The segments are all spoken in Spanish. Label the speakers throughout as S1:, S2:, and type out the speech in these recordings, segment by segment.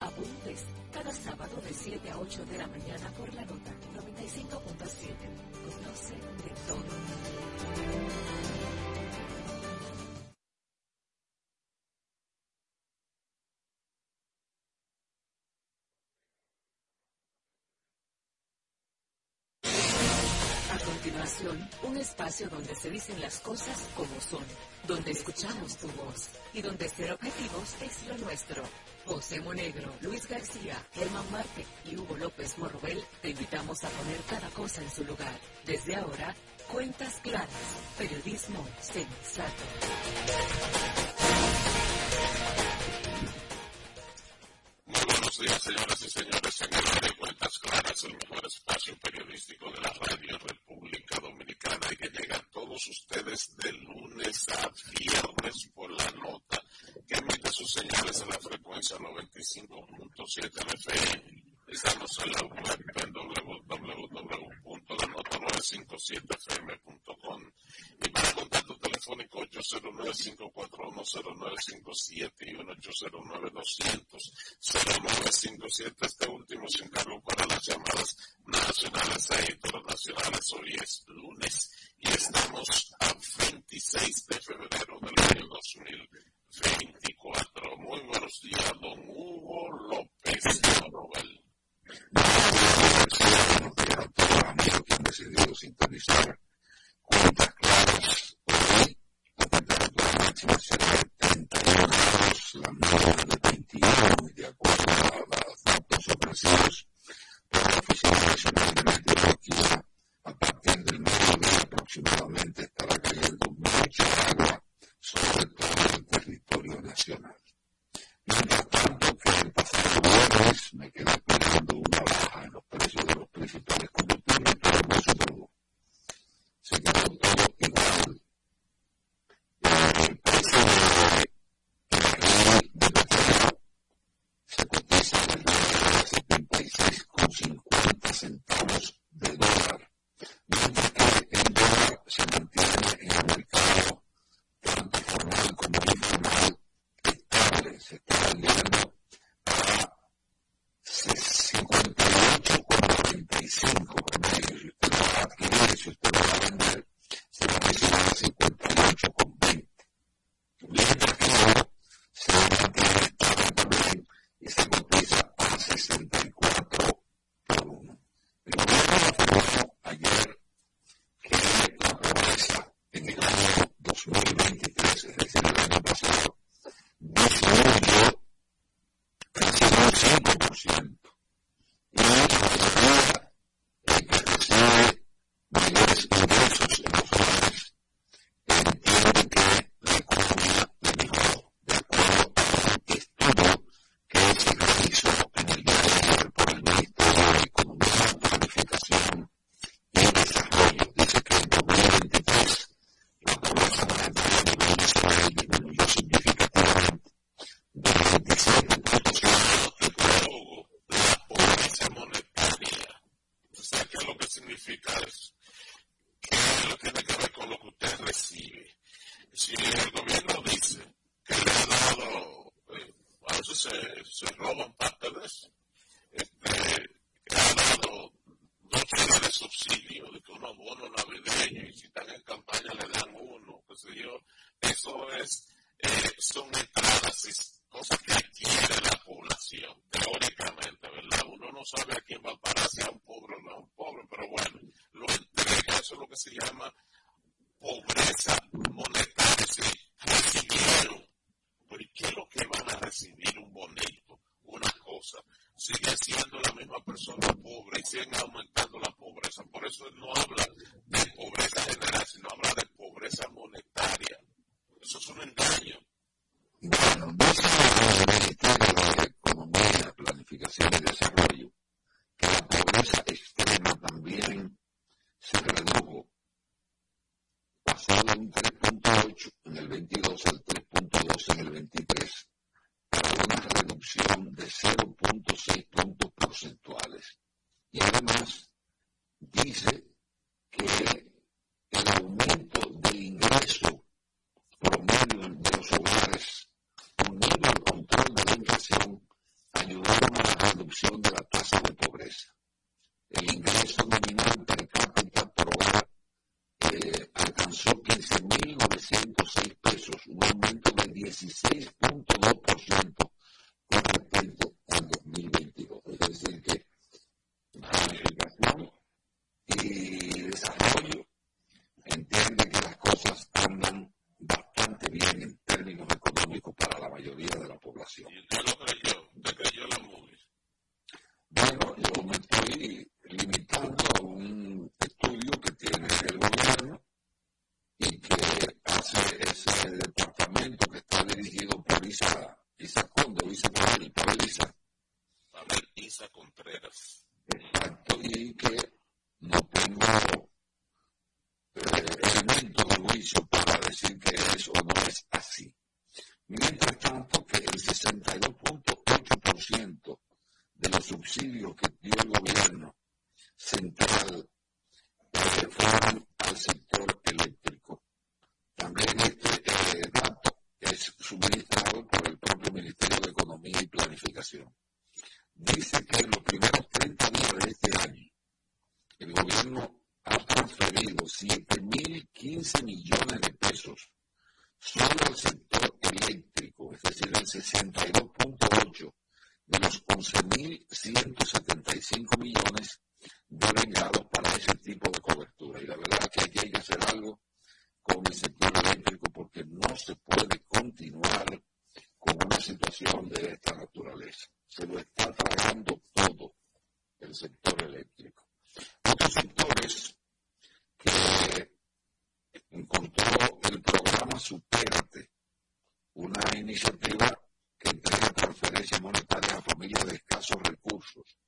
S1: Apuntes, cada sábado de 7 a 8 de la mañana por la nota 95.7. Conoce de todo. A continuación, un espacio donde se dicen las cosas como son, donde escuchamos tu voz y donde ser objetivos es lo nuestro. José Monegro, Luis García, Germán Marte y Hugo López Morrobel te invitamos a poner cada cosa en su lugar. Desde ahora, cuentas claras, periodismo sensato.
S2: Muy buenos días, señoras y señores. En el de Cuentas Claras, el mejor espacio periodístico de la radio República Dominicana y que llega a todos ustedes de lunes a viernes por la nota que emite sus señales en la frecuencia 95.7 FM. Estamos en la web en www.lanota957fm.com y para contacto telefónico 809-541-0957 y 809-200-0957. Este último se encargó para las llamadas nacionales e internacionales. Hoy es lunes y estamos a 26 de febrero del año 2020. 24. Muy buenos días, don Hugo López
S3: lesson. Pasó de un 3.8 en el 22 al 3.2 en el 23, para una reducción de 0.6 puntos porcentuales. Y además dice que el aumento del ingreso promedio de los hogares unido al control de la inflación reducción de la tasa de pobreza. El ingreso nominal per cápita por hora eh, alcanzó 15.906 pesos, un aumento de 16.2% con respecto al 2022. Es decir, que planificación y desarrollo entiende que las cosas andan bastante bien en términos económicos para la mayoría de la población.
S2: ¿Y usted lo creyó? ¿Usted creyó la movie?
S3: Bueno, yo me estoy limitando a un estudio que tiene el gobierno y que hace ese departamento que está dirigido por Isa, Isa Conde, Isa Isa.
S2: Contreras.
S3: Exacto, y que no tengo elementos de juicio para decir que eso no es así. Mientras tanto, que el 62.8% de los subsidios que dio el gobierno central eh, fueron al sector eléctrico. También este eh, dato es suministrado por el propio Ministerio de Y Planificación. Dice que en los primeros 30 días de este año, el gobierno ha transferido 7.015 millones de pesos solo al sector eléctrico, es decir, el 62.8 de los 11.175 millones devengados para ese tipo de cobertura. Y la verdad es que hay que hacer algo con el sector eléctrico porque no se puede continuar con una situación de esta naturaleza. Se lo está tragando todo el sector eléctrico. Otros sectores que encontró el programa Supérate, una iniciativa que entrega transferencias monetarias a familias de escasos recursos.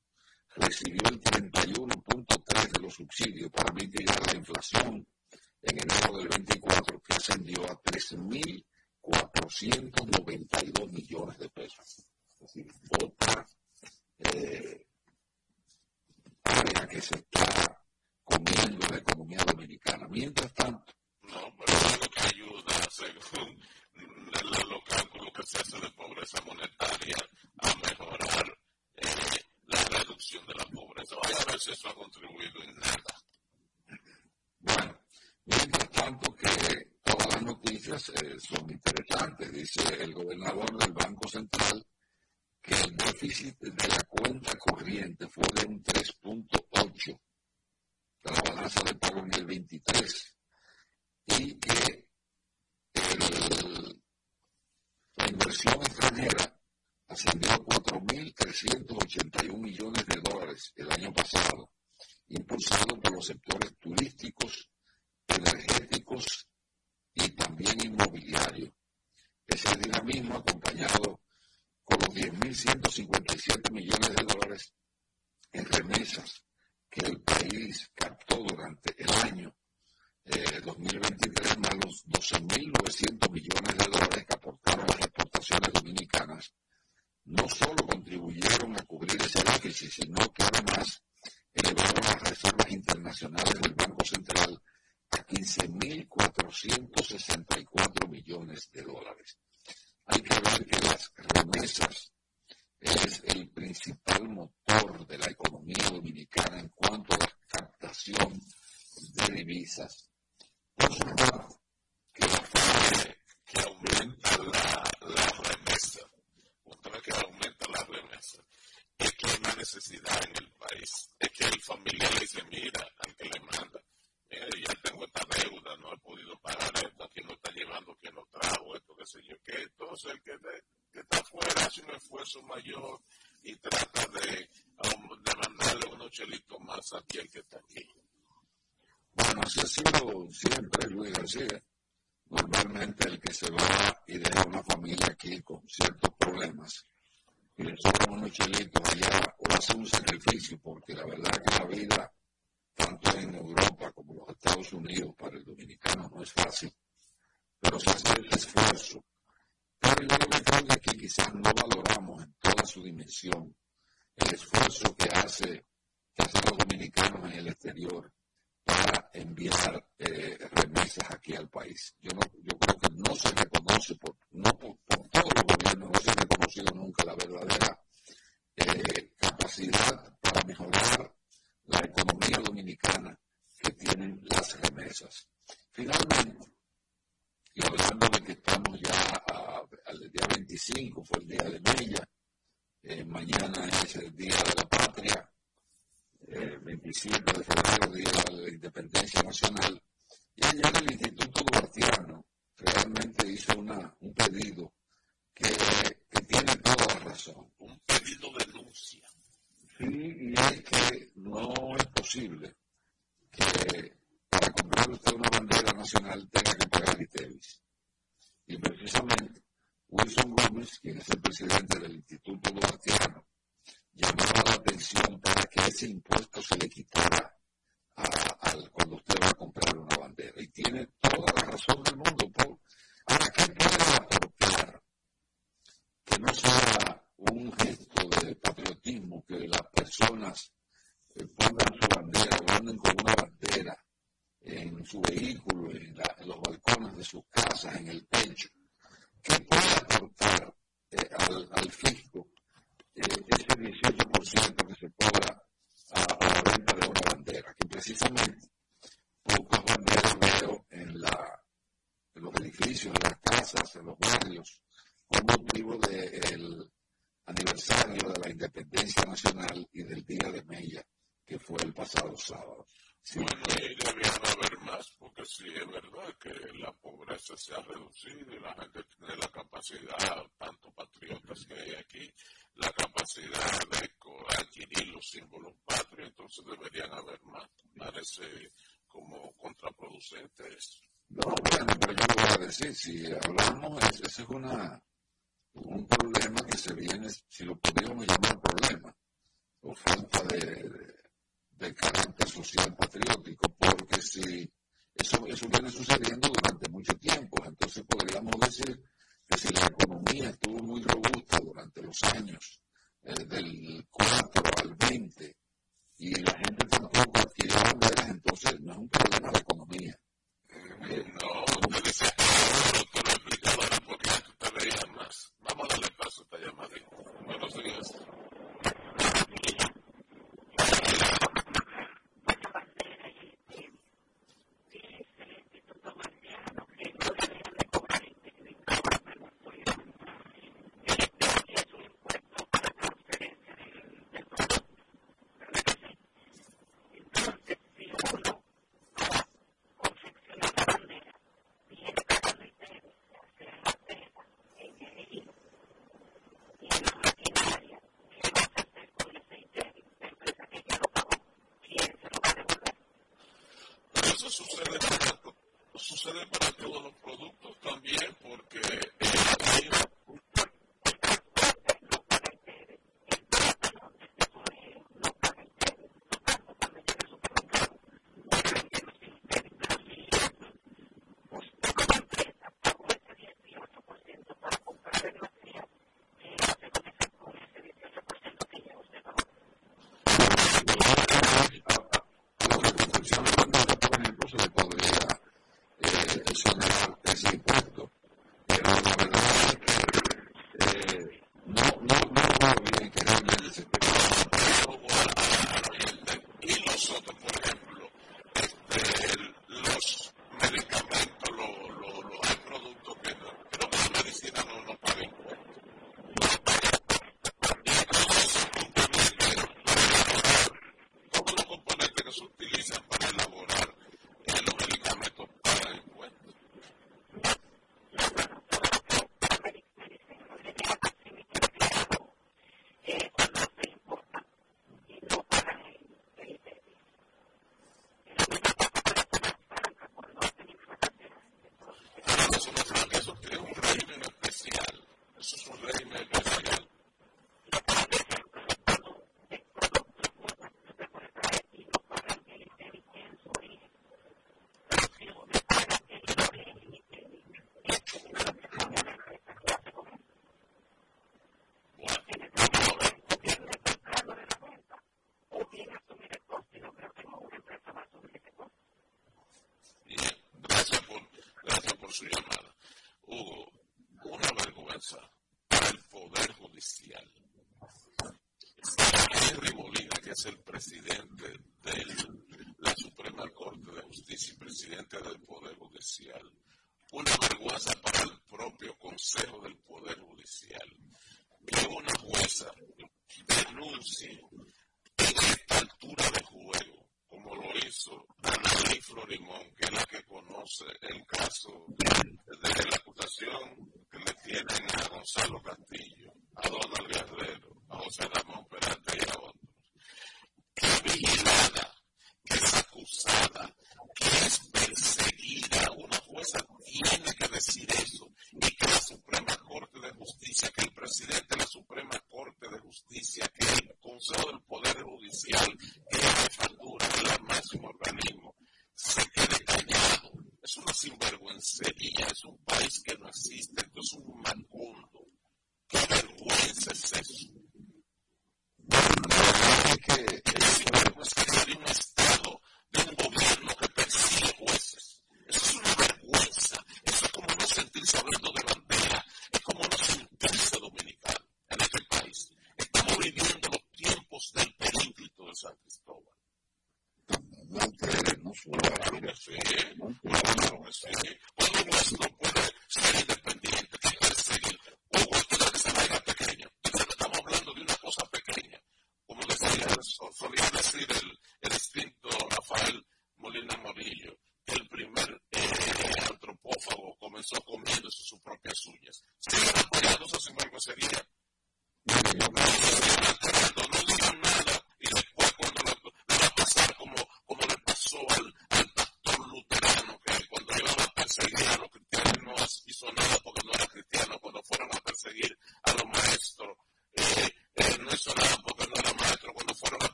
S3: Recibió el 31.3 de los subsidios para mitigar la inflación en enero del 24, que ascendió a 3.492 millones de pesos. Es decir, otra eh, área que se está comiendo la economía dominicana. Mientras tanto,
S2: no, pero es lo que ayuda, según los cálculos que se hace de pobreza monetaria, a mejorar eh, la reducción de la pobreza. Vaya a ver si eso ha contribuido en nada.
S3: Bueno, mientras tanto que las noticias eh, son interesantes, dice el gobernador del Banco Central que el déficit de la cuenta corriente fue de un 3.8 de la balanza de pago en el 23 y que la inversión extranjera ascendió a 4.381 millones de dólares el año pasado, impulsado por los sectores turísticos, energéticos y también inmobiliarios. Ese dinamismo acompañado con los 10.157 millones de dólares en remesas que el país captó durante el año 2023 eh, más los 12.900 millones de dólares que aportaron las exportaciones dominicanas, no solo contribuyeron a cubrir ese déficit, sino que además elevaron las reservas internacionales del Banco Central a 15.464 millones de dólares. Hay que ver que las remesas es el principal motor de la economía dominicana en cuanto a la captación de divisas por supuesto
S2: que, que aumenta la, la remesa, otra que aumenta la remesa, es que hay una necesidad en el país, es que el familiar le dice, mira, al que le manda, ya tengo esta deuda, no he podido pagar esto, aquí no está llevando, que no trajo esto, qué sé yo, que entonces el que, está afuera hace un esfuerzo mayor y trata de, de mandarle unos chelitos más a aquel que está aquí.
S3: Bueno, así ha sido siempre, Luis García. Normalmente el que se va y deja una familia aquí con ciertos problemas y le sobran unos chelitos allá o hace un sacrificio, porque la verdad que la vida, tanto en Europa Estados Unidos, para el dominicano no es fácil, pero se hace el esfuerzo. Pero yo lo que que quizás no valoramos en toda su dimensión el esfuerzo que hace que hacen los dominicanos en el exterior para enviar eh, remesas aquí al país. Yo, no, yo creo que no se reconoce, por, no por, todos los gobiernos, no se ha reconocido nunca la verdadera eh, capacidad para mejorar la economía dominicana tienen las remesas. Finalmente, y hablando de que estamos ya al día 25, fue el día de Mella, eh, mañana es el Día de la Patria, eh, 27 de febrero, Día de la Independencia Nacional, y ayer el Instituto Duartiano realmente hizo una, un pedido que, que tiene toda la razón.
S2: Un pedido de denuncia.
S3: Sí, y es que no es posible que para comprar usted una bandera nacional tenga que pagar ITEVIS. Y precisamente Wilson Gómez, quien es el presidente del Instituto Duartiano, llamaba la atención para que ese impuesto se le quitara a, cuando usted va a comprar una bandera. Y tiene toda la razón del mundo. Paul. Ahora, ¿qué puede aportar que no sea un gesto de patriotismo que las personas pongan su bandera anden con una bandera en su vehículo, en, los balcones de sus casas, en el techo? ¿Qué puede aportar eh, al, al, fisco eh, ese 18% que se cobra a, la venta de una bandera? Que precisamente pocas banderas veo en, la, en los edificios, en las casas, en los barrios, con motivo del aniversario de la independencia nacional y del Día de Mella, que fue el pasado sábado.
S2: bueno, y debían haber más, porque sí es verdad que la pobreza se ha reducido y la gente tiene la capacidad, tanto patriotas que hay aquí, la capacidad de adquirir los símbolos patrios, entonces deberían haber más. Parece como contraproducente eso.
S3: No, bueno, pero yo voy a decir, si hablamos, ese es una un problema que se viene, si lo pudiéramos llamar problema, o falta de, de, carácter social patriótico, porque si eso, eso viene sucediendo durante mucho tiempo, entonces podríamos decir que si la economía estuvo muy robusta durante los años eh, del 4 al 20 y la gente tampoco adquirió banderas, entonces no es un problema de economía.
S2: Eh, no, no, Vamos a darle paso a esta llamada. Buenos días. eso sucede para, sucede para todos los productos también, porque eh, hay para el Poder Judicial. Henry Molina, que es el presidente de la Suprema Corte de Justicia y presidente del Poder Judicial, una vergüenza para el propio Consejo de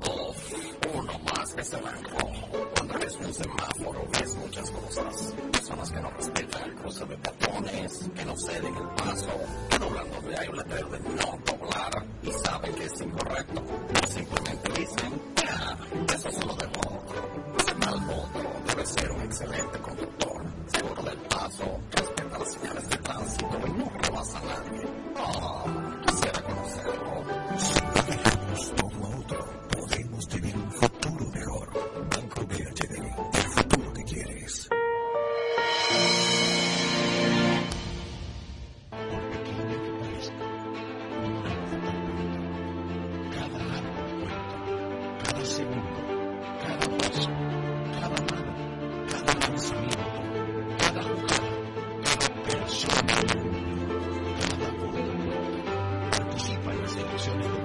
S4: Dos, uno
S2: más que se marcó. Cuando ves un semáforo, ves muchas cosas. Personas que no respetan el cruce de botones, que
S4: no ceden el paso, que no hablan donde hay un de no doblar
S2: y saben que es incorrecto. Simplemente dicen, ah, eso solo de otro moto debe ser un excelente conductor, seguro del paso, respeta las señales de tránsito y no robas a nadie. Ah, quisiera conocerlo. Solutions.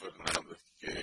S2: for the number. Okay.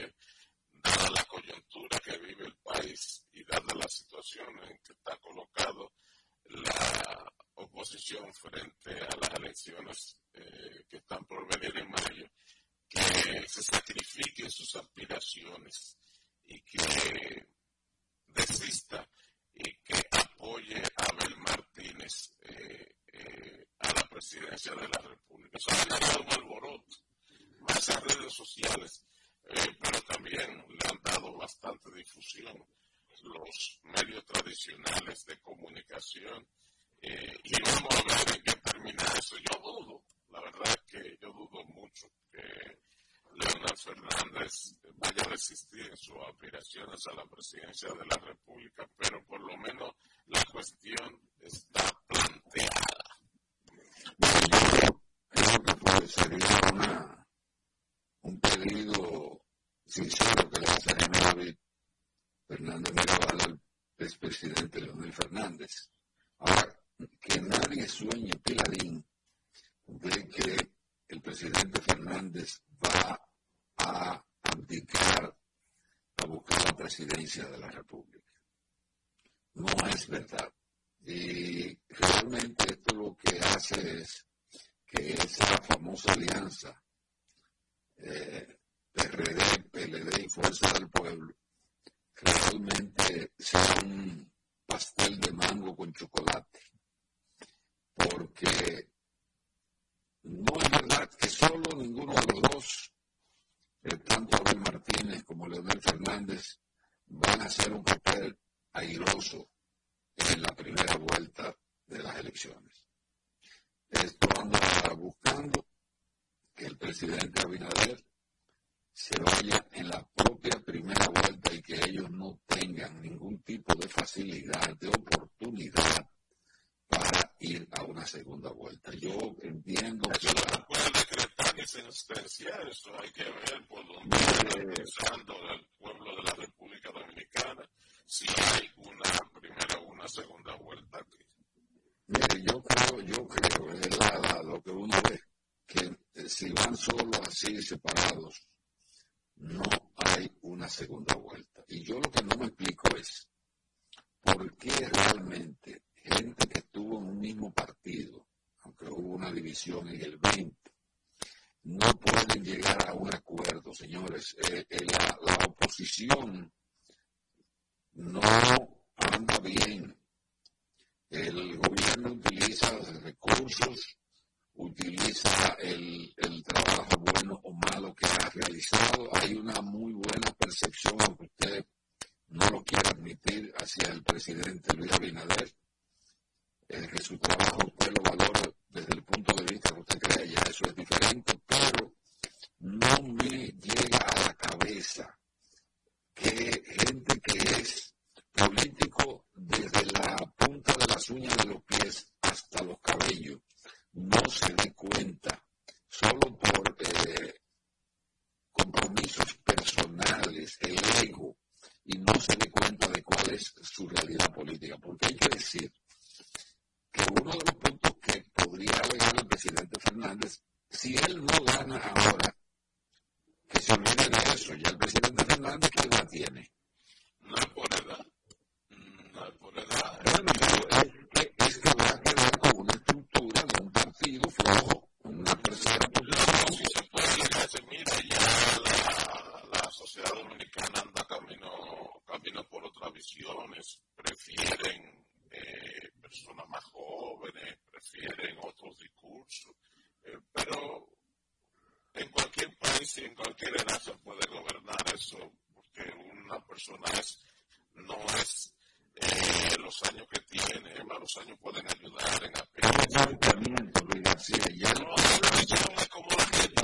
S2: A la presidencia de la República, pero por lo menos la cuestión está planteada.
S3: creo que puede sería una, un pedido sincero que le hace a Fernández Mirabal al expresidente Leonel Fernández. Ahora, que nadie sueñe, Pilarín, de que el presidente Fernández va a abdicar presidencia de la República. No es verdad. Y realmente esto lo que hace es que esa famosa alianza eh, PRD, PLD y Fuerza del Pueblo realmente sea un pastel de mango con chocolate. Porque no es verdad que solo ninguno de los dos tanto Abel Martínez como Leonel Fernández van a hacer un papel airoso en la primera vuelta de las elecciones. Esto anda buscando que el presidente Abinader se vaya en la propia primera vuelta y que ellos no tengan ningún tipo de facilidad, de oportunidad para ir a una segunda vuelta. Yo entiendo
S2: que... La... puede decretar ni sentenciar, eso hay que ver por dónde está pensando el pueblo de la República Dominicana, si hay una primera o una segunda vuelta aquí.
S3: Mire, yo creo, yo creo, es la, lo que uno ve, que eh, si van solo así separados, no hay una segunda vuelta. Y yo lo que no me explico es, ¿por qué realmente gente que estuvo en un mismo partido, aunque hubo una división en el 20, no pueden llegar a un acuerdo, señores. Eh, eh, la, la, oposición no anda bien. El gobierno utiliza recursos, utiliza el, el trabajo bueno o malo que ha realizado. Hay una muy buena percepción, aunque usted no lo quiera admitir, hacia el presidente Luis Abinader eh, que su trabajo usted lo valora desde el punto de vista que usted cree, ya eso es diferente, pero no me llega a la cabeza que gente que es político desde la punta de las uñas de los pies cabellos no se dé cuenta solo por eh, compromisos personales, el ego, y no se dé cuenta de cuál es su realidad política. Porque hay que decir que uno de los puntos que podría alegar el presidente Fernández, si él no gana ahora, que se olvide de eso, ya el presidente Fernández, ¿qué edad tiene?
S2: No es por edad. No es por edad.
S3: Bueno, pero es que, es que va a quedar con una partido flojo, una
S2: posición. si se puede mira, ya la, la sociedad dominicana anda camino, camino por otras visiones, prefieren eh, personas más jóvenes, prefieren otros discursos, eh, pero en cualquier país y en cualquier edad se puede gobernar eso, porque una persona es, no es eh, los años que tiene, los años pueden ayudar en apenas.
S3: Ya no, es como la gente.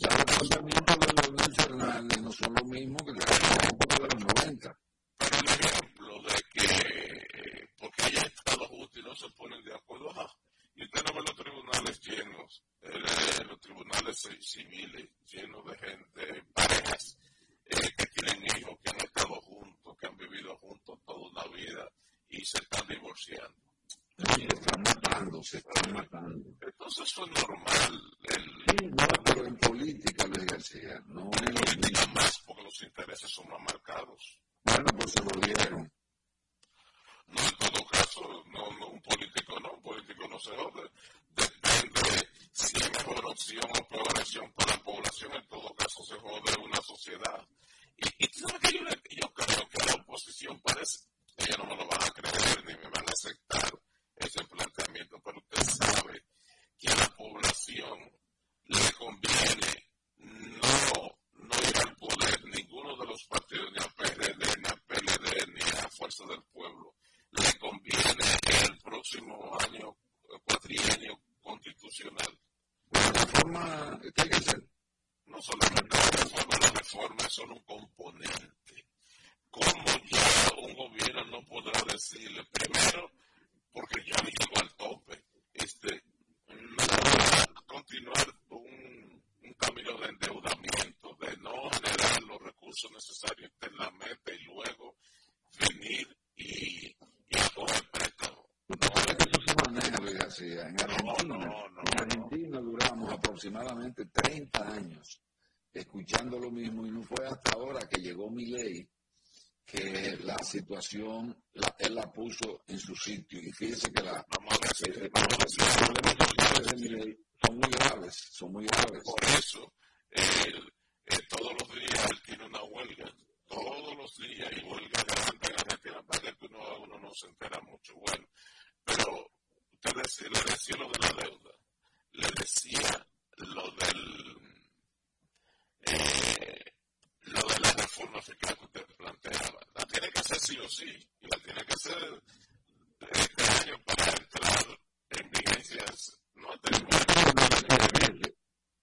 S3: Ya los pensamientos de Leonel Fernández no son lo mismo que los de los 90.
S2: Pero el ejemplo de que, porque haya estado justo y no se ponen de acuerdo, ajá, y usted no ve los tribunales llenos, eh, los tribunales civiles llenos de gente, parejas eh, que tienen hijos, que han estado juntos, que han vivido juntos toda una vida y se están divorciando.
S3: Se están matando, se están matando.
S2: Entonces eso es normal. El,
S3: sí, no, pero en política, Luis García, no
S2: en política más, porque los intereses son más marcados.
S3: Bueno, pues se volvieron.
S2: No, en todo caso, no, no, un político no, un político no se jode. Depende si es mejor opción o peor opción para la población, en todo caso se jode una sociedad. Y, y ¿sabe que yo, yo creo que la oposición parece, ellos no me lo van a creer ni me van a aceptar ese planteamiento, pero usted sabe que a la población le conviene no
S3: ¿Qué hay que hacer?
S2: No solamente la reforma, la reforma es solo un componente. ¿Cómo ya un gobierno no podrá decirle, primero, porque ya llegó al tope, este, no continuar un, camino de endeudamiento, de no generar los recursos necesarios internamente y luego venir y, y a coger préstamos?
S3: Eso se maneja, Luis García. En Argentina, en Argentina duramos aproximadamente 30 años escuchando lo mismo y no fue hasta ahora que llegó mi ley que la situación la, él la puso en su sitio y fíjese que la,
S2: eh,
S3: de mi ley son muy graves, son muy graves.
S2: Por eso, él, todos los días él tiene una huelga, todos los días, y huelga grande Argentina, para que uno, uno no se entera mucho. Bueno, pero usted decía, le decía lo de la deuda, le decía lo del eh, de la reforma fiscal que usted planteaba. La tiene que hacer sí o sí, y la tiene que hacer este año para entrar en vigencias no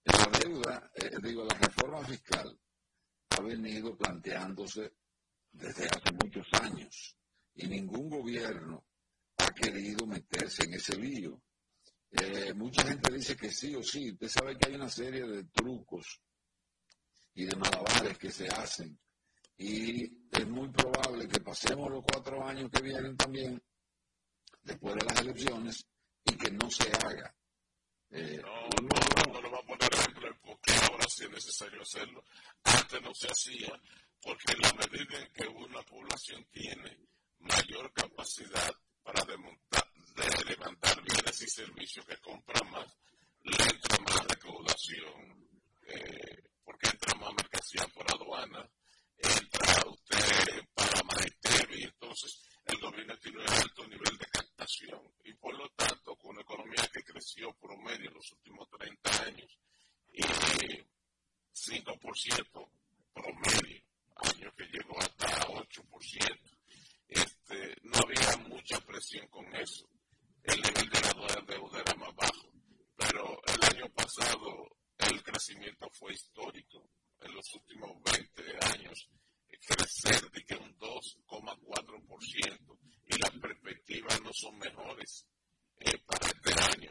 S3: La deuda, eh, digo, la reforma fiscal ha venido planteándose desde hace muchos años y ningún gobierno querido meterse en ese lío. Eh, mucha gente dice que sí o sí. Usted sabe que hay una serie de trucos y de malabares que se hacen. Y es muy probable que pasemos los cuatro años que vienen también, después de las elecciones, y que no se haga.
S2: Eh, no, no, no, lo va a poner ejemplo porque ahora sí es necesario hacerlo. Antes no se hacía, porque en la medida en que una población tiene mayor capacidad para levantar bienes y servicios que compra más, le entra más recaudación. Eh, porque entra más mercancía por aduana, entra usted para Maestro y entonces el gobierno tiene un alto nivel de captación y por lo tanto con una economía que creció promedio en los últimos 30 años y 5% promedio, año que llegó hasta 8%, este, mucha presión con eso. El nivel de la deuda era más bajo, pero el año pasado el crecimiento fue histórico en los últimos 20 años, crecer de que un 2,4% y las perspectivas no son mejores eh, para este año.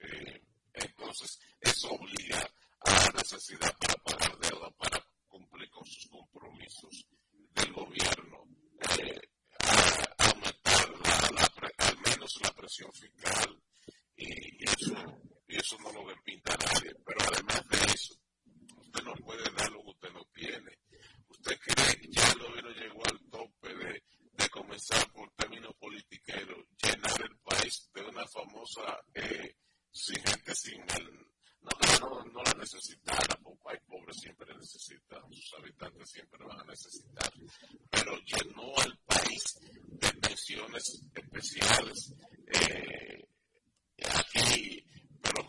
S2: Eh, entonces, eso obliga a la necesidad para pagar deuda, para cumplir con sus compromisos del gobierno, eh, menos la presión fiscal y eso y eso no lo despinta nadie. Pero además de eso, usted no puede dar lo que usted no tiene. ¿Usted cree que ya el gobierno llegó al tope de, de comenzar por términos politiqueros, llenar el país de una famosa eh, sin gente sin el, no, no, no la necesitara, porque hay pobres siempre necesitan, sus habitantes siempre van a necesitar, pero llenó al país de pensiones especiales. Eh, aquí pero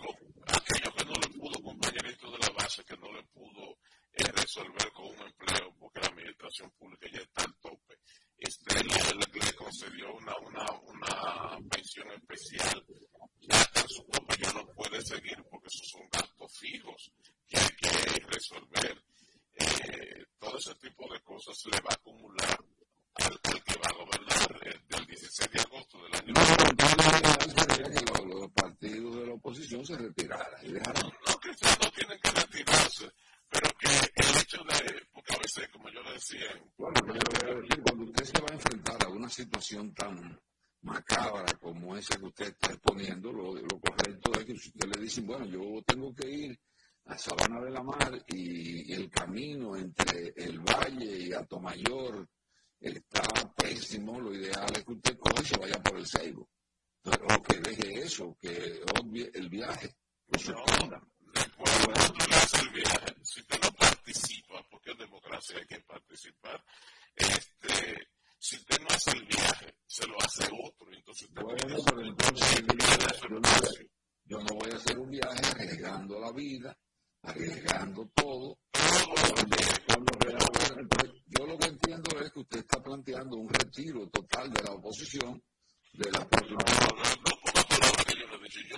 S2: aquello que no le pudo, compañerito de la base, que no le pudo eh, resolver con un empleo, porque la administración pública ya está al tope, este, le, le concedió una, una, una pensión especial, ya está en su tope, ya no puede seguir, porque esos son gastos fijos que hay que resolver. Eh, todo ese tipo de cosas se le va a acumular al, que va a gobernar eh, del 16 de agosto del año.
S3: No, no, los partidos de la oposición se retiraran y dejaran.
S2: No, que no tienen que retirarse, pero que el hecho de, porque a veces, como yo le decía.
S3: Bueno, pero yo voy a decir, cuando usted se va a enfrentar a una situación tan macabra como esa que usted está exponiendo, lo, lo correcto es que usted le dice, bueno, yo tengo que ir a Sabana de la Mar y, y el camino entre el valle y Atomayor está pésimo, lo ideal es que usted coja y se vaya por el Seibo. O que deje eso, que obvie el viaje, que
S2: no, después no hace el viaje, si usted no participa, porque en democracia hay que participar, este, si usted no hace el viaje, se lo hace otro, entonces usted
S3: bueno, pero entonces yo, no, yo no voy a hacer un viaje arriesgando la vida, arriesgando todo, yo lo que entiendo es que usted está planteando un retiro total de la oposición de la próxima.
S2: No, no, no, yo lo he dicho, yo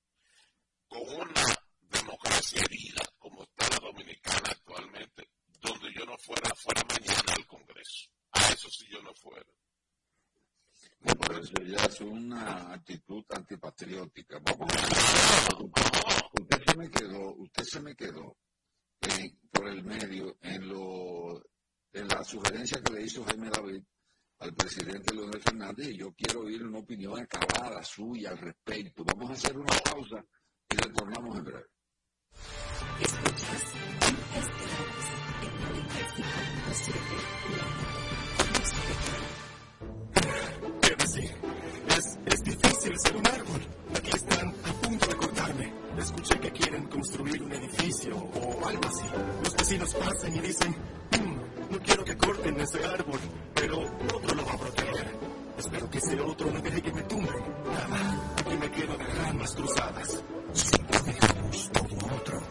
S2: quiero.
S3: una actitud antipatriótica. usted se me quedó, usted se me quedó por el medio en lo en la sugerencia que le hizo Jaime David al presidente Leonel Fernández y yo quiero oír una opinión acabada suya al respecto. Vamos a hacer una pausa y retornamos en breve.
S2: Es, difícil ser un árbol. Aquí están a punto de cortarme. Escuché que quieren construir un edificio o algo así. Los vecinos pasan y dicen, mm, no quiero que corten ese árbol, pero otro lo va a proteger. Espero que ese otro no deje que me tumben. Nada, aquí me quedo de ramas cruzadas. Si dejamos todo otro,